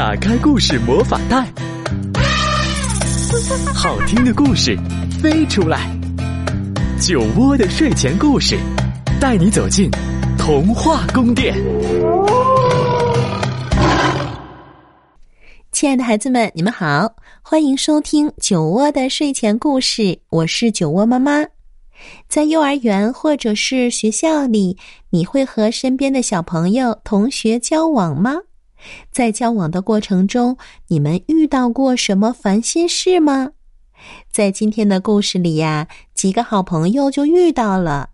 打开故事魔法袋，好听的故事飞出来。酒窝的睡前故事，带你走进童话宫殿。亲爱的孩子们，你们好，欢迎收听酒窝的睡前故事。我是酒窝妈妈。在幼儿园或者是学校里，你会和身边的小朋友、同学交往吗？在交往的过程中，你们遇到过什么烦心事吗？在今天的故事里呀，几个好朋友就遇到了，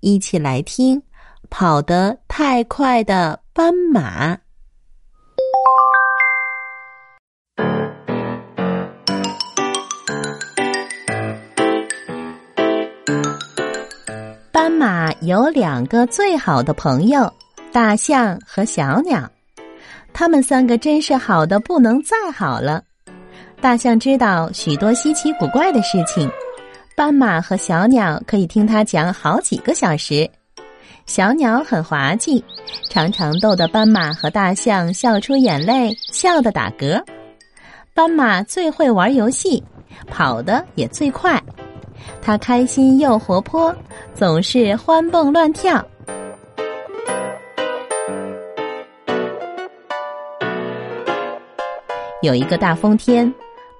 一起来听跑得太快的斑马。斑马有两个最好的朋友，大象和小鸟。他们三个真是好的不能再好了。大象知道许多稀奇古怪的事情，斑马和小鸟可以听他讲好几个小时。小鸟很滑稽，常常逗得斑马和大象笑出眼泪，笑得打嗝。斑马最会玩游戏，跑得也最快。它开心又活泼，总是欢蹦乱跳。有一个大风天，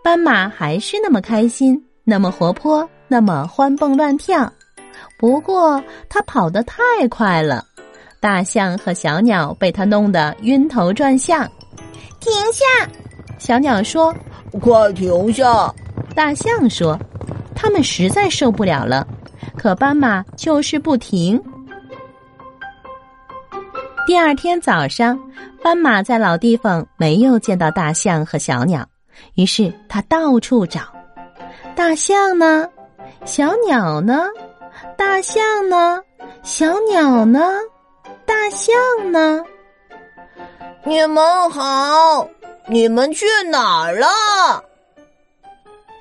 斑马还是那么开心，那么活泼，那么欢蹦乱跳。不过它跑得太快了，大象和小鸟被它弄得晕头转向。停下！小鸟说：“快停下！”大象说：“他们实在受不了了。”可斑马就是不停。第二天早上。斑马在老地方没有见到大象和小鸟，于是他到处找。大象呢？小鸟呢？大象呢？小鸟呢？大象呢？你们好，你们去哪儿了？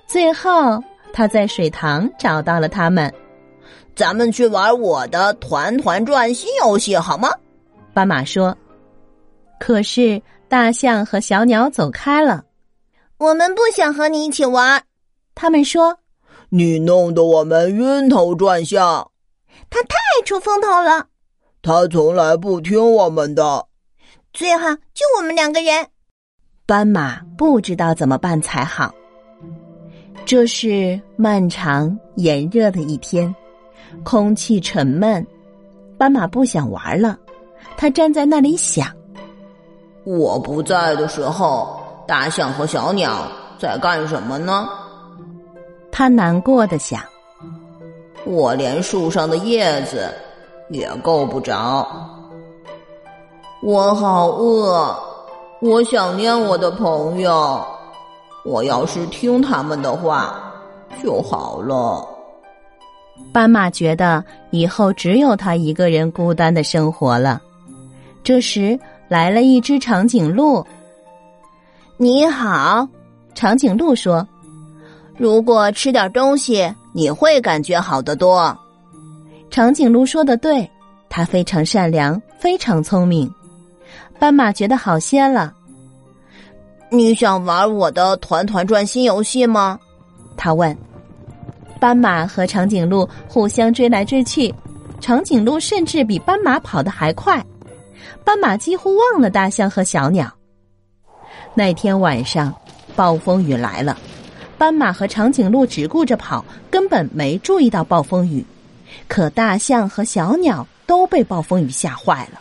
最后，他在水塘找到了他们。咱们去玩我的团团转新游戏好吗？斑马说。可是大象和小鸟走开了，我们不想和你一起玩。他们说：“你弄得我们晕头转向。”他太出风头了。他从来不听我们的。最好就我们两个人。斑马不知道怎么办才好。这是漫长炎热的一天，空气沉闷，斑马不想玩了。他站在那里想。我不在的时候，大象和小鸟在干什么呢？他难过的想。我连树上的叶子也够不着。我好饿，我想念我的朋友。我要是听他们的话就好了。斑马觉得以后只有他一个人孤单的生活了。这时。来了一只长颈鹿。你好，长颈鹿说：“如果吃点东西，你会感觉好得多。”长颈鹿说的对，它非常善良，非常聪明。斑马觉得好些了。你想玩我的团团转新游戏吗？他问。斑马和长颈鹿互相追来追去，长颈鹿甚至比斑马跑得还快。斑马几乎忘了大象和小鸟。那天晚上，暴风雨来了，斑马和长颈鹿只顾着跑，根本没注意到暴风雨。可大象和小鸟都被暴风雨吓坏了。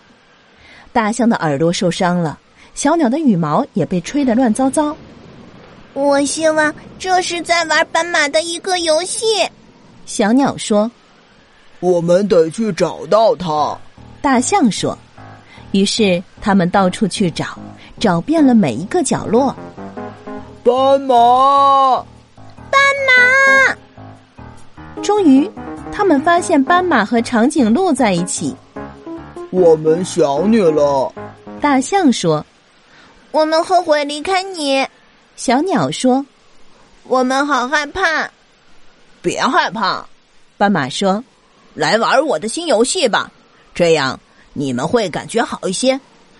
大象的耳朵受伤了，小鸟的羽毛也被吹得乱糟糟。我希望这是在玩斑马的一个游戏。小鸟说：“我们得去找到它。”大象说。于是他们到处去找，找遍了每一个角落。斑马，斑马！终于，他们发现斑马和长颈鹿在一起。我们想你了，大象说。我们后悔离开你，小鸟说。我们好害怕。别害怕，斑马说。来玩我的新游戏吧，这样。你们会感觉好一些，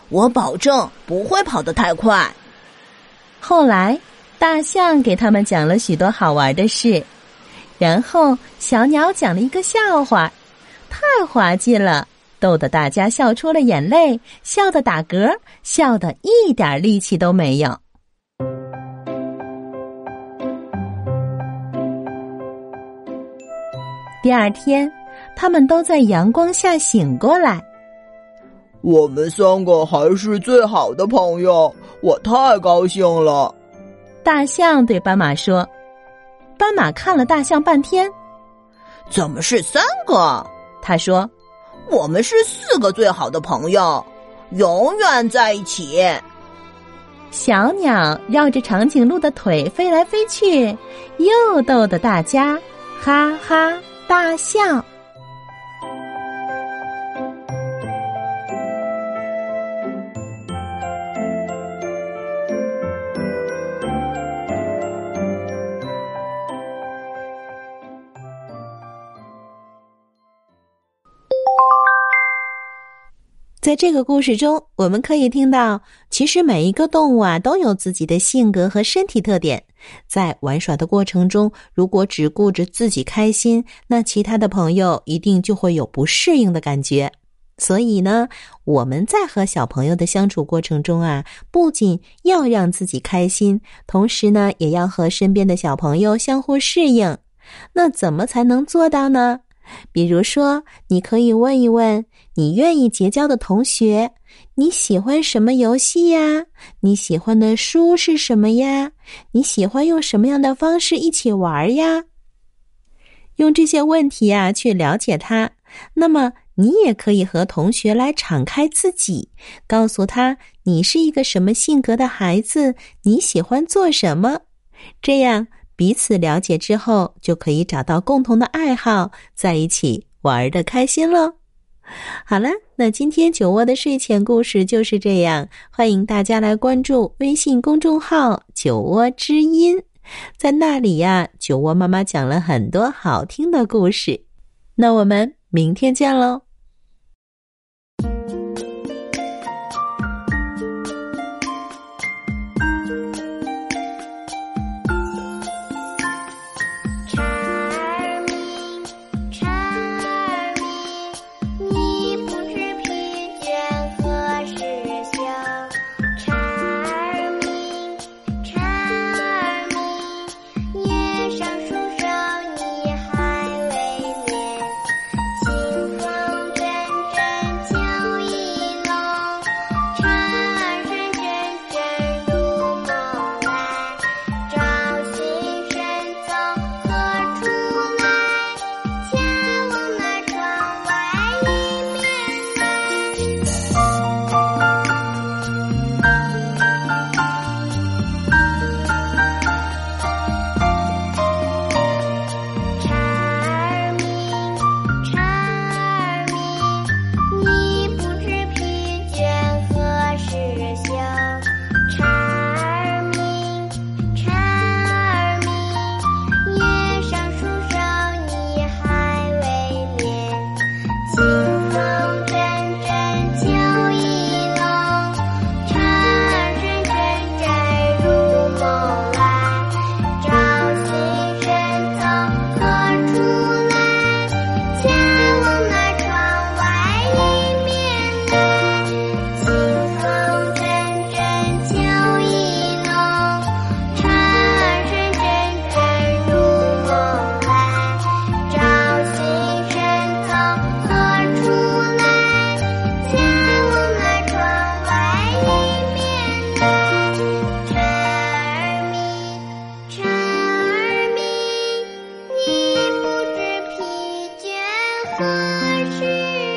我保证不会跑得太快。后来，大象给他们讲了许多好玩的事，然后小鸟讲了一个笑话，太滑稽了，逗得大家笑出了眼泪，笑得打嗝，笑得一点力气都没有。第二天，他们都在阳光下醒过来。我们三个还是最好的朋友，我太高兴了。大象对斑马说：“斑马看了大象半天，怎么是三个？”他说：“我们是四个最好的朋友，永远在一起。”小鸟绕着长颈鹿的腿飞来飞去，又逗得大家哈哈大笑。在这个故事中，我们可以听到，其实每一个动物啊都有自己的性格和身体特点。在玩耍的过程中，如果只顾着自己开心，那其他的朋友一定就会有不适应的感觉。所以呢，我们在和小朋友的相处过程中啊，不仅要让自己开心，同时呢，也要和身边的小朋友相互适应。那怎么才能做到呢？比如说，你可以问一问你愿意结交的同学，你喜欢什么游戏呀？你喜欢的书是什么呀？你喜欢用什么样的方式一起玩呀？用这些问题啊去了解他。那么，你也可以和同学来敞开自己，告诉他你是一个什么性格的孩子，你喜欢做什么，这样。彼此了解之后，就可以找到共同的爱好，在一起玩的开心喽。好了，那今天酒窝的睡前故事就是这样。欢迎大家来关注微信公众号“酒窝之音”，在那里呀，酒窝妈妈讲了很多好听的故事。那我们明天见喽。我是。